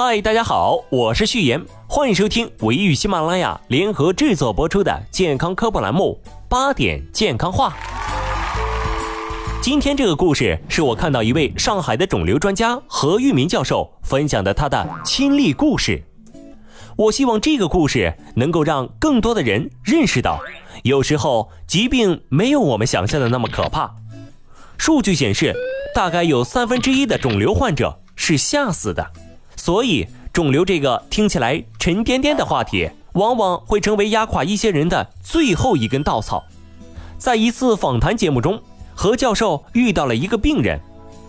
嗨，大家好，我是序言，欢迎收听维与喜马拉雅联合制作播出的健康科普栏目《八点健康话》。今天这个故事是我看到一位上海的肿瘤专家何玉明教授分享的他的亲历故事。我希望这个故事能够让更多的人认识到，有时候疾病没有我们想象的那么可怕。数据显示，大概有三分之一的肿瘤患者是吓死的。所以，肿瘤这个听起来沉甸甸的话题，往往会成为压垮一些人的最后一根稻草。在一次访谈节目中，何教授遇到了一个病人，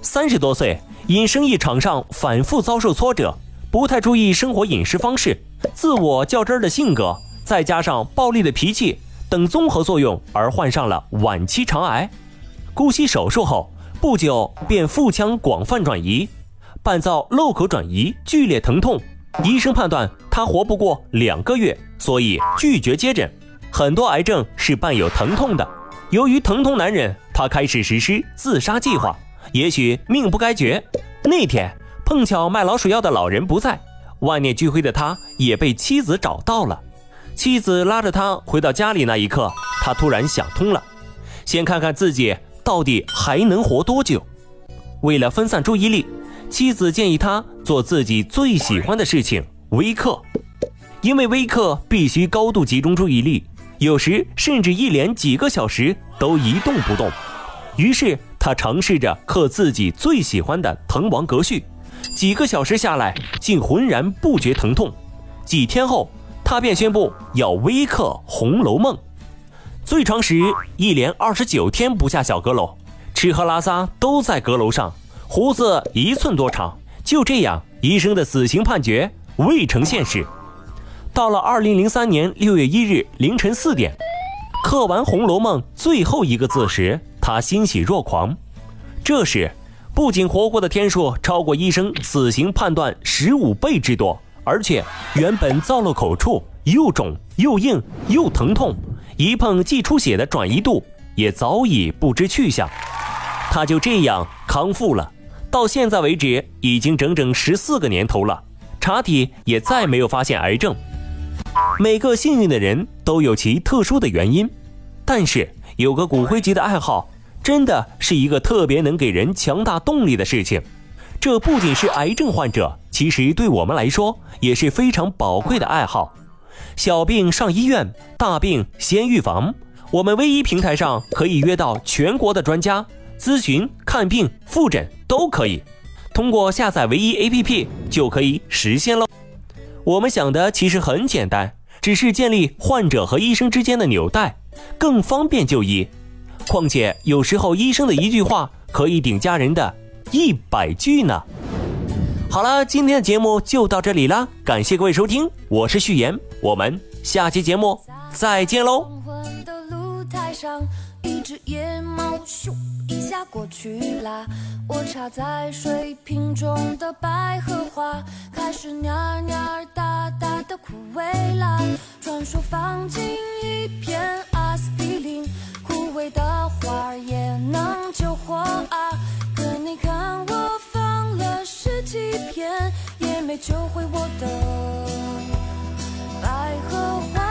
三十多岁，因生意场上反复遭受挫折，不太注意生活饮食方式，自我较真的性格，再加上暴力的脾气等综合作用，而患上了晚期肠癌。姑息手术后不久，便腹腔广泛转移。伴造漏口转移，剧烈疼痛，医生判断他活不过两个月，所以拒绝接诊。很多癌症是伴有疼痛的，由于疼痛难忍，他开始实施自杀计划。也许命不该绝。那天碰巧卖老鼠药的老人不在，万念俱灰的他也被妻子找到了。妻子拉着他回到家里那一刻，他突然想通了，先看看自己到底还能活多久。为了分散注意力。妻子建议他做自己最喜欢的事情——微课，因为微课必须高度集中注意力，有时甚至一连几个小时都一动不动。于是他尝试着刻自己最喜欢的《滕王阁序》，几个小时下来竟浑然不觉疼痛。几天后，他便宣布要微刻《红楼梦》，最长时一连二十九天不下小阁楼，吃喝拉撒都在阁楼上。胡子一寸多长，就这样，医生的死刑判决未成现实。到了二零零三年六月一日凌晨四点，刻完《红楼梦》最后一个字时，他欣喜若狂。这时，不仅活过的天数超过医生死刑判断十五倍之多，而且原本造瘘口处又肿又硬又疼痛，一碰即出血的转移度也早已不知去向。他就这样康复了。到现在为止，已经整整十四个年头了，查体也再没有发现癌症。每个幸运的人都有其特殊的原因，但是有个骨灰级的爱好，真的是一个特别能给人强大动力的事情。这不仅是癌症患者，其实对我们来说也是非常宝贵的爱好。小病上医院，大病先预防。我们唯一平台上可以约到全国的专家。咨询、看病、复诊都可以，通过下载唯一 APP 就可以实现喽。我们想的其实很简单，只是建立患者和医生之间的纽带，更方便就医。况且有时候医生的一句话可以顶家人的一百句呢。好了，今天的节目就到这里啦，感谢各位收听，我是序言，我们下期节目再见喽。一只野猫咻一下过去啦，我插在水瓶中的百合花开始蔫蔫大大的枯萎啦。传说放进一片阿司匹林，枯萎的花也能救活啊。可你看我放了十几片，也没救回我的百合花。